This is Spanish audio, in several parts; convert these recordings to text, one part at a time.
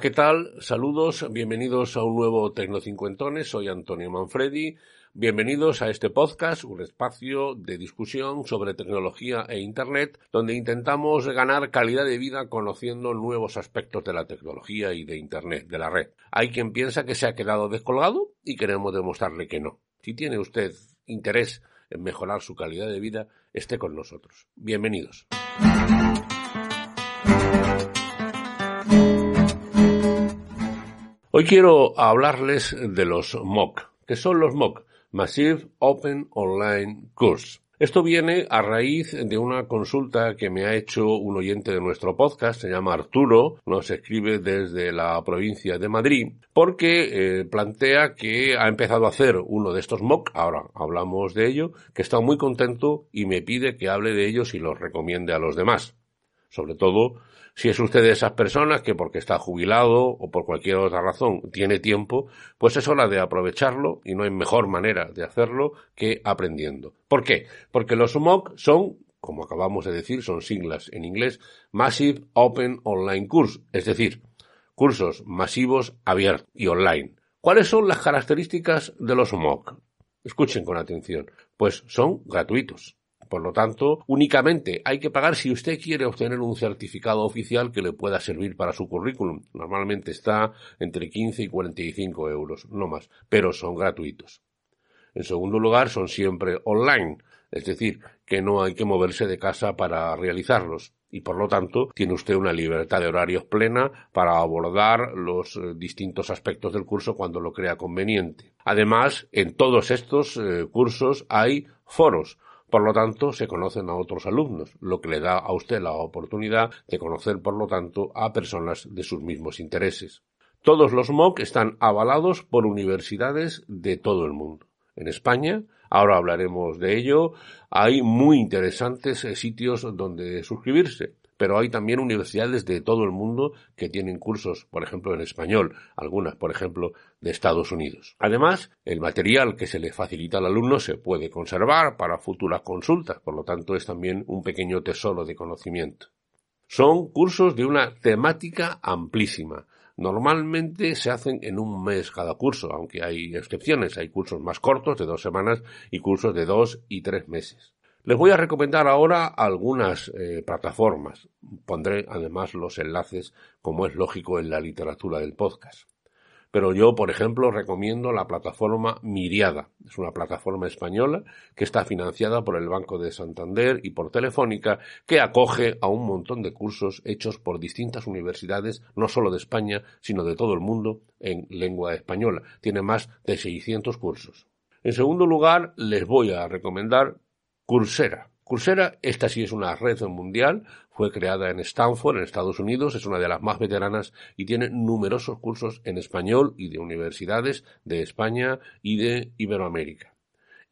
¿qué tal? Saludos, bienvenidos a un nuevo Tecnocincuentones. Soy Antonio Manfredi. Bienvenidos a este podcast, un espacio de discusión sobre tecnología e Internet, donde intentamos ganar calidad de vida conociendo nuevos aspectos de la tecnología y de Internet, de la red. Hay quien piensa que se ha quedado descolgado y queremos demostrarle que no. Si tiene usted interés en mejorar su calidad de vida, esté con nosotros. Bienvenidos. Hoy quiero hablarles de los MOOC. ¿Qué son los MOOC? Massive Open Online Course. Esto viene a raíz de una consulta que me ha hecho un oyente de nuestro podcast, se llama Arturo, nos escribe desde la provincia de Madrid, porque eh, plantea que ha empezado a hacer uno de estos MOOC, ahora hablamos de ello, que está muy contento y me pide que hable de ellos y los recomiende a los demás. Sobre todo si es usted de esas personas que porque está jubilado o por cualquier otra razón tiene tiempo, pues es hora de aprovecharlo y no hay mejor manera de hacerlo que aprendiendo. ¿Por qué? Porque los MOOC son como acabamos de decir, son siglas en inglés, Massive Open Online Course, es decir, cursos masivos abiertos y online. ¿Cuáles son las características de los MOOC? Escuchen con atención, pues son gratuitos. Por lo tanto, únicamente hay que pagar si usted quiere obtener un certificado oficial que le pueda servir para su currículum. Normalmente está entre 15 y 45 euros, no más, pero son gratuitos. En segundo lugar, son siempre online, es decir, que no hay que moverse de casa para realizarlos y por lo tanto tiene usted una libertad de horarios plena para abordar los eh, distintos aspectos del curso cuando lo crea conveniente. Además, en todos estos eh, cursos hay foros, por lo tanto, se conocen a otros alumnos, lo que le da a usted la oportunidad de conocer, por lo tanto, a personas de sus mismos intereses. Todos los MOOC están avalados por universidades de todo el mundo. En España, ahora hablaremos de ello, hay muy interesantes sitios donde suscribirse pero hay también universidades de todo el mundo que tienen cursos, por ejemplo, en español, algunas, por ejemplo, de Estados Unidos. Además, el material que se le facilita al alumno se puede conservar para futuras consultas, por lo tanto es también un pequeño tesoro de conocimiento. Son cursos de una temática amplísima. Normalmente se hacen en un mes cada curso, aunque hay excepciones. Hay cursos más cortos de dos semanas y cursos de dos y tres meses. Les voy a recomendar ahora algunas eh, plataformas. Pondré además los enlaces, como es lógico en la literatura del podcast. Pero yo, por ejemplo, recomiendo la plataforma Miriada. Es una plataforma española que está financiada por el Banco de Santander y por Telefónica, que acoge a un montón de cursos hechos por distintas universidades, no solo de España, sino de todo el mundo, en lengua española. Tiene más de 600 cursos. En segundo lugar, les voy a recomendar Coursera. Coursera, esta sí es una red mundial, fue creada en Stanford, en Estados Unidos, es una de las más veteranas y tiene numerosos cursos en español y de universidades de España y de Iberoamérica.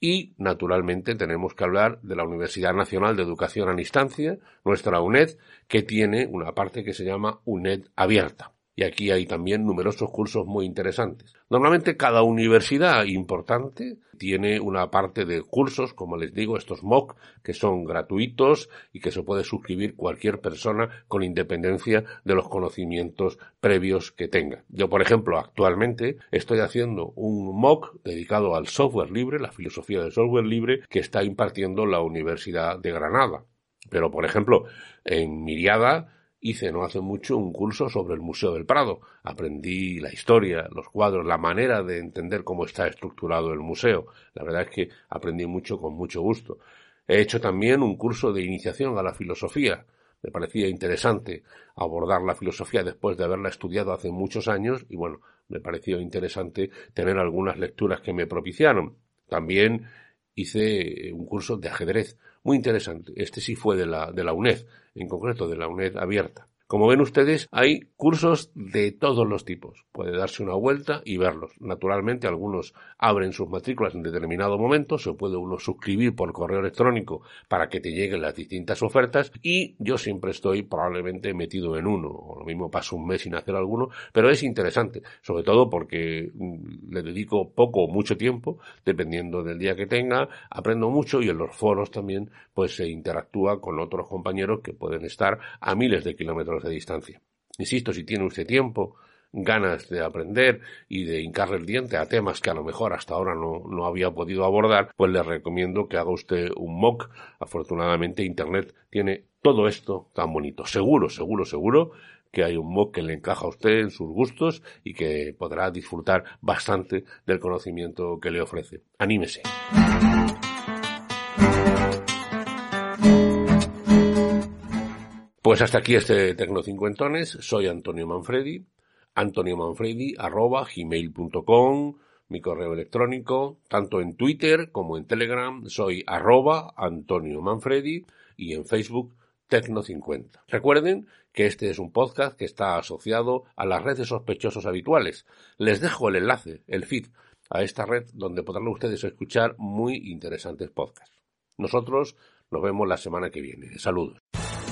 Y, naturalmente, tenemos que hablar de la Universidad Nacional de Educación a Distancia, nuestra UNED, que tiene una parte que se llama UNED Abierta y aquí hay también numerosos cursos muy interesantes. Normalmente cada universidad importante tiene una parte de cursos, como les digo, estos MOOC, que son gratuitos y que se puede suscribir cualquier persona con independencia de los conocimientos previos que tenga. Yo, por ejemplo, actualmente estoy haciendo un MOOC dedicado al software libre, la filosofía del software libre, que está impartiendo la Universidad de Granada. Pero, por ejemplo, en Miriada hice no hace mucho un curso sobre el Museo del Prado. Aprendí la historia, los cuadros, la manera de entender cómo está estructurado el museo. La verdad es que aprendí mucho con mucho gusto. He hecho también un curso de iniciación a la filosofía. Me parecía interesante abordar la filosofía después de haberla estudiado hace muchos años y bueno, me pareció interesante tener algunas lecturas que me propiciaron. También hice un curso de ajedrez muy interesante. Este sí fue de la, de la UNED, en concreto de la UNED abierta. Como ven ustedes, hay cursos de todos los tipos. Puede darse una vuelta y verlos. Naturalmente, algunos abren sus matrículas en determinado momento, se puede uno suscribir por correo electrónico para que te lleguen las distintas ofertas y yo siempre estoy probablemente metido en uno, o lo mismo paso un mes sin hacer alguno, pero es interesante, sobre todo porque mm, le dedico poco o mucho tiempo, dependiendo del día que tenga, aprendo mucho y en los foros también pues se interactúa con otros compañeros que pueden estar a miles de kilómetros de distancia. Insisto, si tiene usted tiempo, ganas de aprender y de hincarle el diente a temas que a lo mejor hasta ahora no, no había podido abordar, pues le recomiendo que haga usted un mock. Afortunadamente Internet tiene todo esto tan bonito. Seguro, seguro, seguro que hay un mock que le encaja a usted en sus gustos y que podrá disfrutar bastante del conocimiento que le ofrece. Anímese. Pues hasta aquí este Tecnocincuentones. Soy Antonio Manfredi. Antonio Manfredi arroba gmail.com mi correo electrónico, tanto en Twitter como en Telegram, soy arroba Antonio Manfredi y en Facebook Tecno50. Recuerden que este es un podcast que está asociado a las redes sospechosos habituales. Les dejo el enlace, el feed, a esta red donde podrán ustedes escuchar muy interesantes podcasts. Nosotros nos vemos la semana que viene. Saludos.